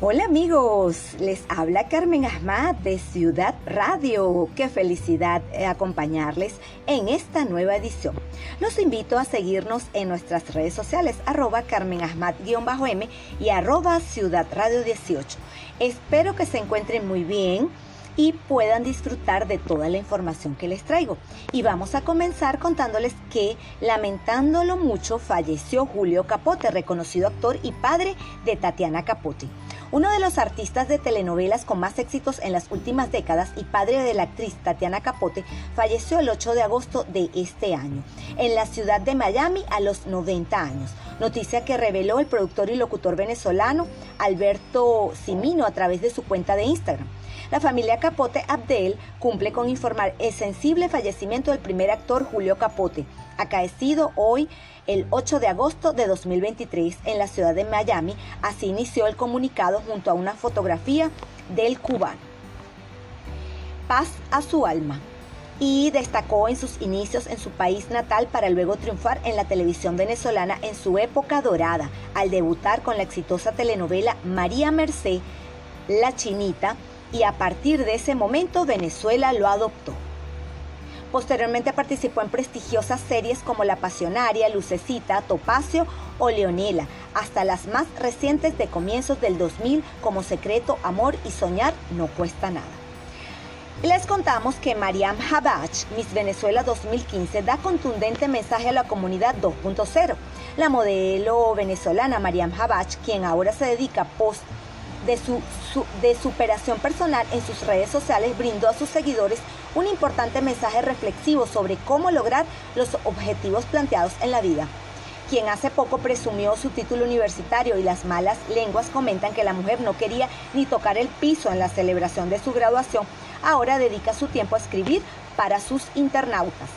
Hola amigos, les habla Carmen Ahmad de Ciudad Radio. Qué felicidad eh, acompañarles en esta nueva edición. Los invito a seguirnos en nuestras redes sociales, arroba Carmen Ahmad-M y arroba Ciudad Radio 18. Espero que se encuentren muy bien y puedan disfrutar de toda la información que les traigo. Y vamos a comenzar contándoles que, lamentándolo mucho, falleció Julio Capote, reconocido actor y padre de Tatiana Capote. Uno de los artistas de telenovelas con más éxitos en las últimas décadas y padre de la actriz Tatiana Capote falleció el 8 de agosto de este año, en la ciudad de Miami a los 90 años. Noticia que reveló el productor y locutor venezolano Alberto Simino a través de su cuenta de Instagram. La familia Capote Abdel cumple con informar el sensible fallecimiento del primer actor Julio Capote, acaecido hoy el 8 de agosto de 2023 en la ciudad de Miami. Así inició el comunicado junto a una fotografía del cubano. Paz a su alma y destacó en sus inicios en su país natal para luego triunfar en la televisión venezolana en su época dorada, al debutar con la exitosa telenovela María Merced, La Chinita, y a partir de ese momento Venezuela lo adoptó. Posteriormente participó en prestigiosas series como La Pasionaria, Lucecita, Topacio o Leonela, hasta las más recientes de comienzos del 2000 como Secreto, Amor y Soñar no cuesta nada. Les contamos que Mariam Habach, Miss Venezuela 2015, da contundente mensaje a la comunidad 2.0. La modelo venezolana Mariam Habach, quien ahora se dedica post de su, superación personal en sus redes sociales brindó a sus seguidores un importante mensaje reflexivo sobre cómo lograr los objetivos planteados en la vida. Quien hace poco presumió su título universitario y las malas lenguas comentan que la mujer no quería ni tocar el piso en la celebración de su graduación, ahora dedica su tiempo a escribir para sus internautas.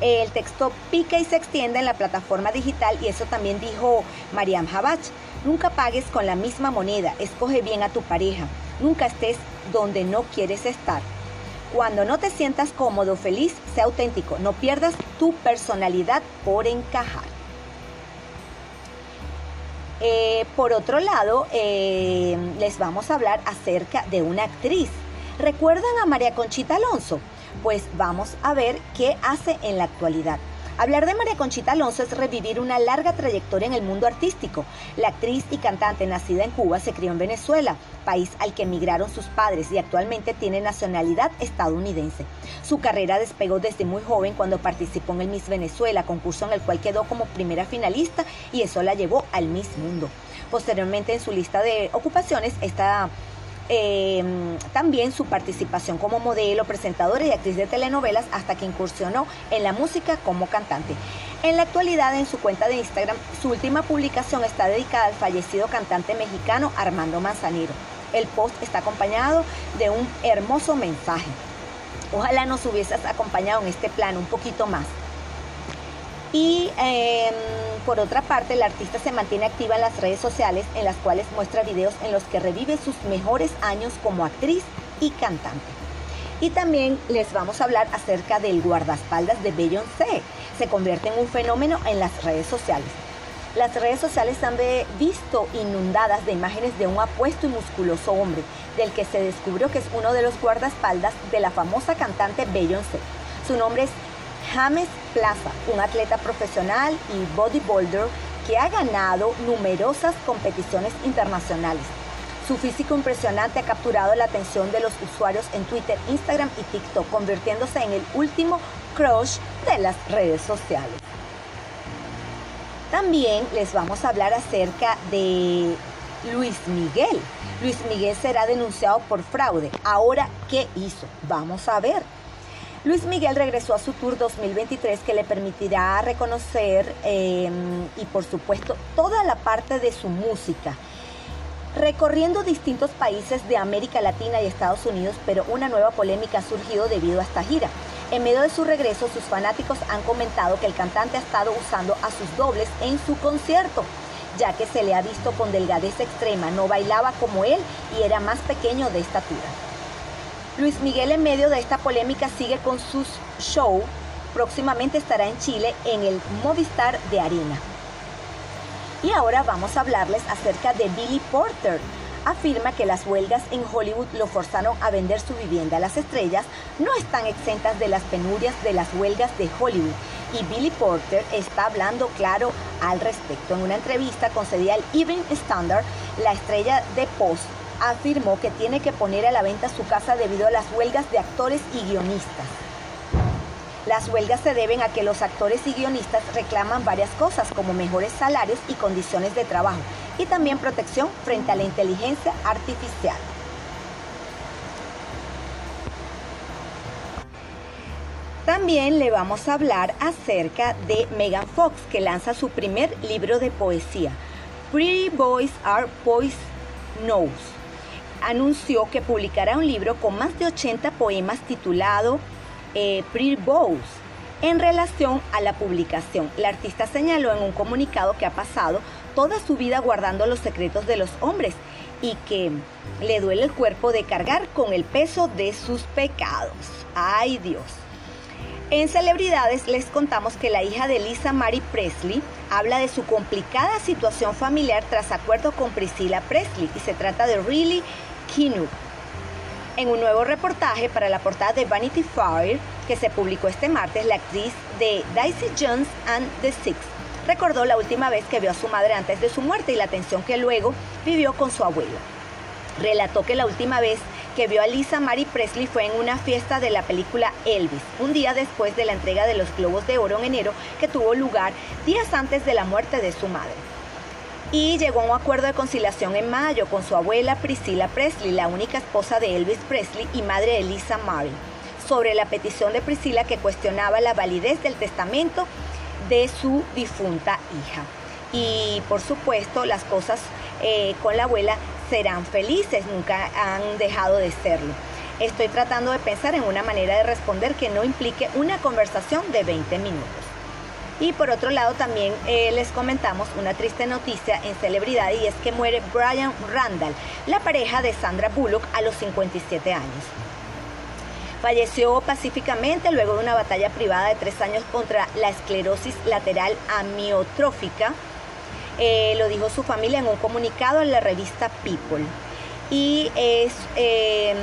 El texto pica y se extiende en la plataforma digital y eso también dijo Mariam Habach. Nunca pagues con la misma moneda, escoge bien a tu pareja, nunca estés donde no quieres estar. Cuando no te sientas cómodo feliz, sea auténtico, no pierdas tu personalidad por encajar. Eh, por otro lado, eh, les vamos a hablar acerca de una actriz. ¿Recuerdan a María Conchita Alonso? Pues vamos a ver qué hace en la actualidad. Hablar de María Conchita Alonso es revivir una larga trayectoria en el mundo artístico. La actriz y cantante nacida en Cuba se crió en Venezuela, país al que emigraron sus padres y actualmente tiene nacionalidad estadounidense. Su carrera despegó desde muy joven cuando participó en el Miss Venezuela, concurso en el cual quedó como primera finalista y eso la llevó al Miss Mundo. Posteriormente en su lista de ocupaciones está Em, también su participación como modelo, presentadora y actriz de telenovelas hasta que incursionó en la música como cantante. En la actualidad, en su cuenta de Instagram, su última publicación está dedicada al fallecido cantante mexicano Armando Manzanero. El post está acompañado de un hermoso mensaje. Ojalá nos hubieses acompañado en este plano un poquito más. Y em, por otra parte, la artista se mantiene activa en las redes sociales en las cuales muestra videos en los que revive sus mejores años como actriz y cantante. Y también les vamos a hablar acerca del guardaespaldas de Beyoncé. Se convierte en un fenómeno en las redes sociales. Las redes sociales han visto inundadas de imágenes de un apuesto y musculoso hombre, del que se descubrió que es uno de los guardaespaldas de la famosa cantante Beyoncé. Su nombre es James Plaza, un atleta profesional y bodybuilder que ha ganado numerosas competiciones internacionales. Su físico impresionante ha capturado la atención de los usuarios en Twitter, Instagram y TikTok, convirtiéndose en el último crush de las redes sociales. También les vamos a hablar acerca de Luis Miguel. Luis Miguel será denunciado por fraude. Ahora, ¿qué hizo? Vamos a ver. Luis Miguel regresó a su tour 2023 que le permitirá reconocer em, y por supuesto toda la parte de su música. Recorriendo distintos países de América Latina y Estados Unidos, pero una nueva polémica ha surgido debido a esta gira. En medio de su regreso, sus fanáticos han comentado que el cantante ha estado usando a sus dobles en su concierto, ya que se le ha visto con delgadez extrema, no bailaba como él y era más pequeño de estatura. Luis Miguel en medio de esta polémica sigue con sus show. Próximamente estará en Chile en el Movistar de Arena. Y ahora vamos a hablarles acerca de Billy Porter. afirma que las huelgas en Hollywood lo forzaron a vender su vivienda. Las estrellas no están exentas de las penurias de las huelgas de Hollywood y Billy Porter está hablando claro al respecto. En una entrevista concedida al Evening Standard, la estrella de Post afirmó que tiene que poner a la venta su casa debido a las huelgas de actores y guionistas. Las huelgas se deben a que los actores y guionistas reclaman varias cosas como mejores salarios y condiciones de trabajo y también protección frente a la inteligencia artificial. También le vamos a hablar acerca de Megan Fox, que lanza su primer libro de poesía, Pretty Boys Are Boys Knows. Anunció que publicará un libro con más de 80 poemas titulado eh, Pretty Boys en relación a la publicación. La artista señaló en un comunicado que ha pasado toda su vida guardando los secretos de los hombres y que le duele el cuerpo de cargar con el peso de sus pecados. ¡Ay Dios! En celebridades les contamos que la hija de Lisa Marie Presley habla de su complicada situación familiar tras acuerdo con Priscilla Presley y se trata de Riley En un nuevo reportaje para la portada de Vanity Fair que se publicó este martes, la actriz de Daisy Jones and the Six recordó la última vez que vio a su madre antes de su muerte y la tensión que luego vivió con su abuela. Relató que la última vez que vio a Lisa Marie Presley fue en una fiesta de la película Elvis, un día después de la entrega de los Globos de Oro en enero que tuvo lugar días antes de la muerte de su madre. Y llegó a un acuerdo de conciliación en mayo con su abuela Priscilla Presley, la única esposa de Elvis Presley y madre de Lisa Marie, sobre la petición de Priscilla que cuestionaba la validez del testamento de su difunta hija. Y por supuesto las cosas eh, con la abuela serán felices, nunca han dejado de serlo. Estoy tratando de pensar en una manera de responder que no implique una conversación de 20 minutos. Y por otro lado también eh, les comentamos una triste noticia en celebridad y es que muere Brian Randall, la pareja de Sandra Bullock a los 57 años. Falleció pacíficamente luego de una batalla privada de tres años contra la esclerosis lateral amiotrófica eh, lo dijo su familia en un comunicado en la revista People. Y es eh,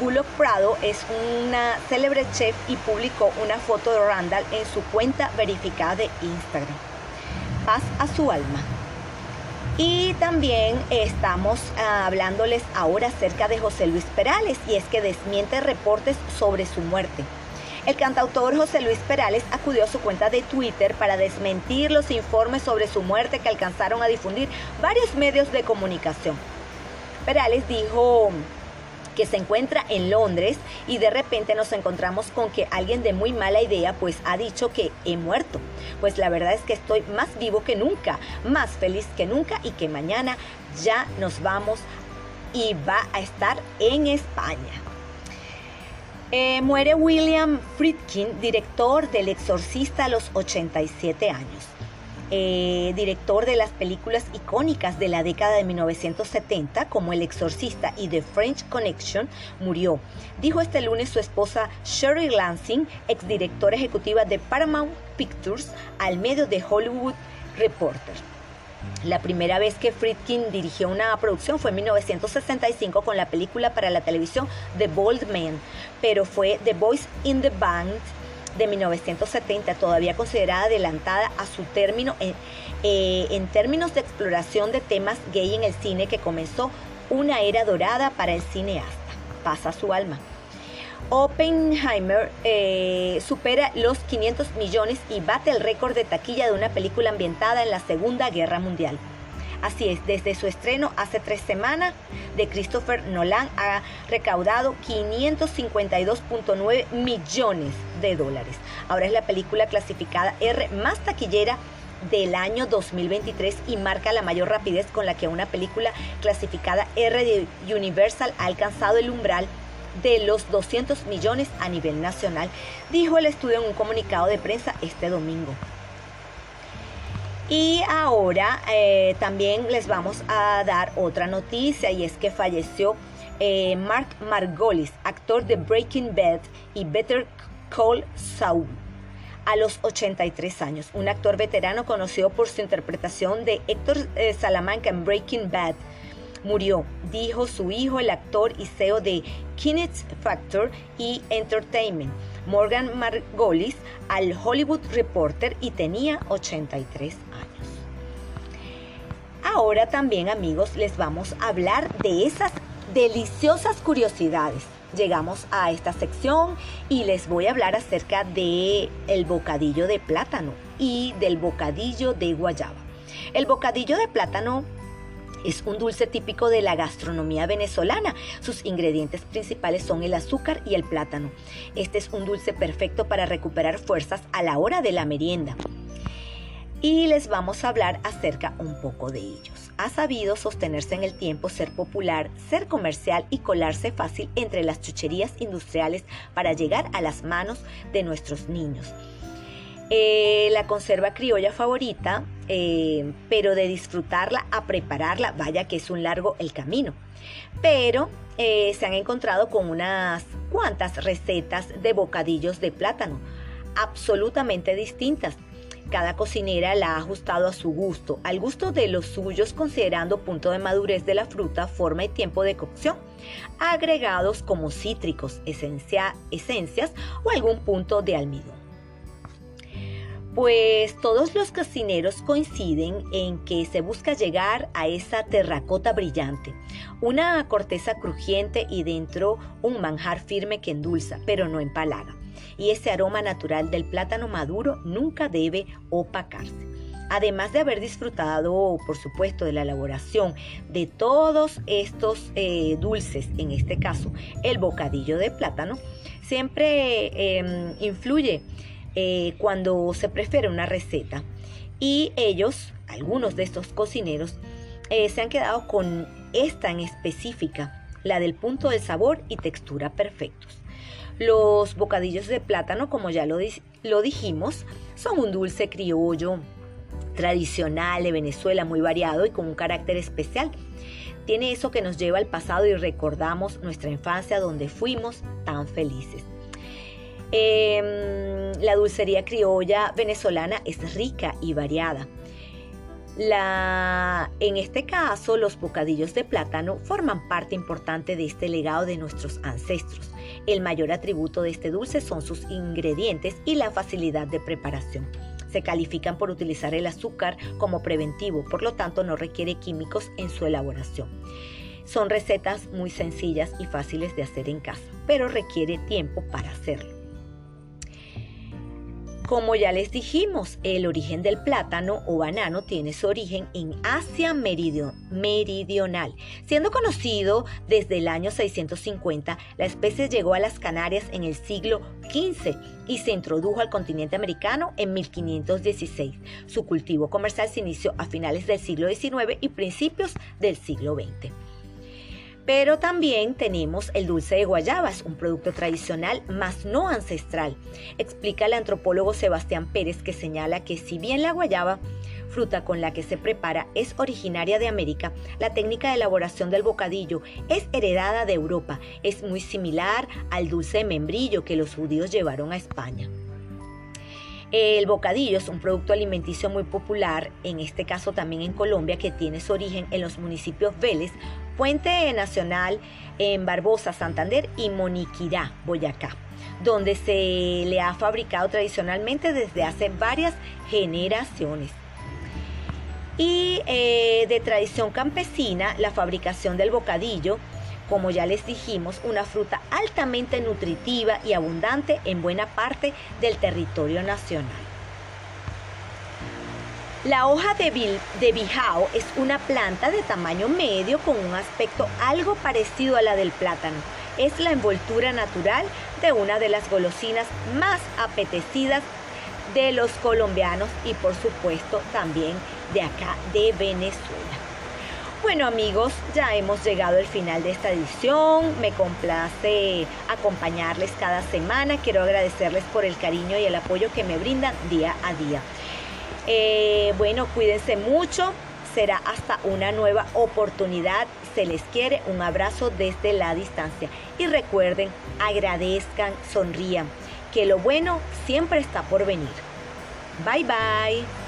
Bullock Prado es una célebre chef y publicó una foto de Randall en su cuenta verificada de Instagram. Paz a su alma. Y también estamos ah, hablándoles ahora acerca de José Luis Perales y es que desmiente reportes sobre su muerte. El cantautor José Luis Perales acudió a su cuenta de Twitter para desmentir los informes sobre su muerte que alcanzaron a difundir varios medios de comunicación. Perales dijo que se encuentra en Londres y de repente nos encontramos con que alguien de muy mala idea pues ha dicho que he muerto. Pues la verdad es que estoy más vivo que nunca, más feliz que nunca y que mañana ya nos vamos y va a estar en España. Eh, muere William Friedkin, director del Exorcista a los 87 años. Eh, director de las películas icónicas de la década de 1970 como El Exorcista y The French Connection, murió. Dijo este lunes su esposa Sherry Lansing, exdirectora ejecutiva de Paramount Pictures, al medio de Hollywood Reporter. La primera vez que Friedkin dirigió una producción fue en 1965 con la película para la televisión The Bold Man, pero fue The Voice in the Band de 1970, todavía considerada adelantada a su término en, eh, en términos de exploración de temas gay en el cine que comenzó una era dorada para el cineasta. Pasa su alma. Oppenheimer eh, supera los 500 millones y bate el récord de taquilla de una película ambientada en la Segunda Guerra Mundial. Así es, desde su estreno hace tres semanas de Christopher Nolan ha recaudado 552.9 millones de dólares. Ahora es la película clasificada R más taquillera del año 2023 y marca la mayor rapidez con la que una película clasificada R de Universal ha alcanzado el umbral de los 200 millones a nivel nacional, dijo el estudio en un comunicado de prensa este domingo. Y ahora eh, también les vamos a dar otra noticia y es que falleció eh, Mark Margolis, actor de Breaking Bad y Better Call Saul, a los 83 años. Un actor veterano conocido por su interpretación de Héctor eh, Salamanca en Breaking Bad Murió, dijo su hijo, el actor y CEO de Kinect Factor y Entertainment, Morgan Margolis, al Hollywood Reporter y tenía 83 años. Ahora también amigos les vamos a hablar de esas deliciosas curiosidades. Llegamos a esta sección y les voy a hablar acerca de el bocadillo de plátano y del bocadillo de guayaba. El bocadillo de plátano es un dulce típico de la gastronomía venezolana. Sus ingredientes principales son el azúcar y el plátano. Este es un dulce perfecto para recuperar fuerzas a la hora de la merienda. Y les vamos a hablar acerca un poco de ellos. Ha sabido sostenerse en el tiempo, ser popular, ser comercial y colarse fácil entre las chucherías industriales para llegar a las manos de nuestros niños. Eh, la conserva criolla favorita, eh, pero de disfrutarla a prepararla, vaya que es un largo el camino. Pero eh, se han encontrado con unas cuantas recetas de bocadillos de plátano, absolutamente distintas. Cada cocinera la ha ajustado a su gusto, al gusto de los suyos considerando punto de madurez de la fruta, forma y tiempo de cocción, agregados como cítricos, esencia, esencias o algún punto de almidón. Pues todos los cocineros coinciden en que se busca llegar a esa terracota brillante, una corteza crujiente y dentro un manjar firme que endulza, pero no empalaga. Y ese aroma natural del plátano maduro nunca debe opacarse. Además de haber disfrutado, por supuesto, de la elaboración de todos estos eh, dulces, en este caso el bocadillo de plátano, siempre em, influye eh, cuando se prefiere una receta. Y ellos, algunos de estos cocineros, eh, se han quedado con esta en específica, la del punto de sabor y textura perfectos. Los bocadillos de plátano, como ya lo, dijimos, son un dulce criollo tradicional de Venezuela, muy variado y con un carácter especial. Tiene eso que nos lleva al pasado y recordamos nuestra infancia donde fuimos tan felices. Em, la dulcería criolla venezolana es rica y variada. en este caso, los bocadillos de plátano forman parte importante de este legado de nuestros ancestros. El mayor atributo de este dulce son sus ingredientes y la facilidad de preparación. Se califican por utilizar el azúcar como preventivo, por lo tanto no requiere químicos en su elaboración. Son recetas muy sencillas y fáciles de hacer en casa, pero requiere tiempo para hacerlo. Como ya les dijimos, el origen del plátano o banano tiene su origen en Asia meridional. Siendo conocido desde el año 650, la especie llegó a las Canarias en el siglo XV y se introdujo al continente americano en 1516. Su cultivo comercial se inició a finales del siglo XIX y principios del siglo XX. Pero también tenemos el dulce de guayabas, un producto tradicional más no ancestral. Explica el antropólogo Sebastián Pérez que señala que si bien la guayaba, fruta con la que se prepara, es originaria de América, la técnica de elaboración del bocadillo es heredada de Europa. Es muy similar al dulce de membrillo que los judíos llevaron a España. El bocadillo es un producto alimenticio muy popular, en este caso también en Colombia, que tiene su origen en los municipios Vélez, Puente Nacional, en Barbosa, Santander y Moniquirá, Boyacá, donde se le ha fabricado tradicionalmente desde hace varias generaciones. Y eh, de tradición campesina, la fabricación del bocadillo como ya les dijimos, una fruta altamente nutritiva y abundante en buena parte del territorio nacional. La hoja de, bijao es una planta de tamaño medio con un aspecto algo parecido a la del plátano. Es la envoltura natural de una de las golosinas más apetecidas de los colombianos y por supuesto también de acá de Venezuela. Bueno amigos, ya hemos llegado al final de esta edición. Me complace acompañarles cada semana. Quiero agradecerles por el cariño y el apoyo que me brindan día a día. Eh, bueno, cuídense mucho. Será hasta una nueva oportunidad. Se les quiere un abrazo desde la distancia. Y recuerden, agradezcan, sonrían, que lo bueno siempre está por venir. Bye bye.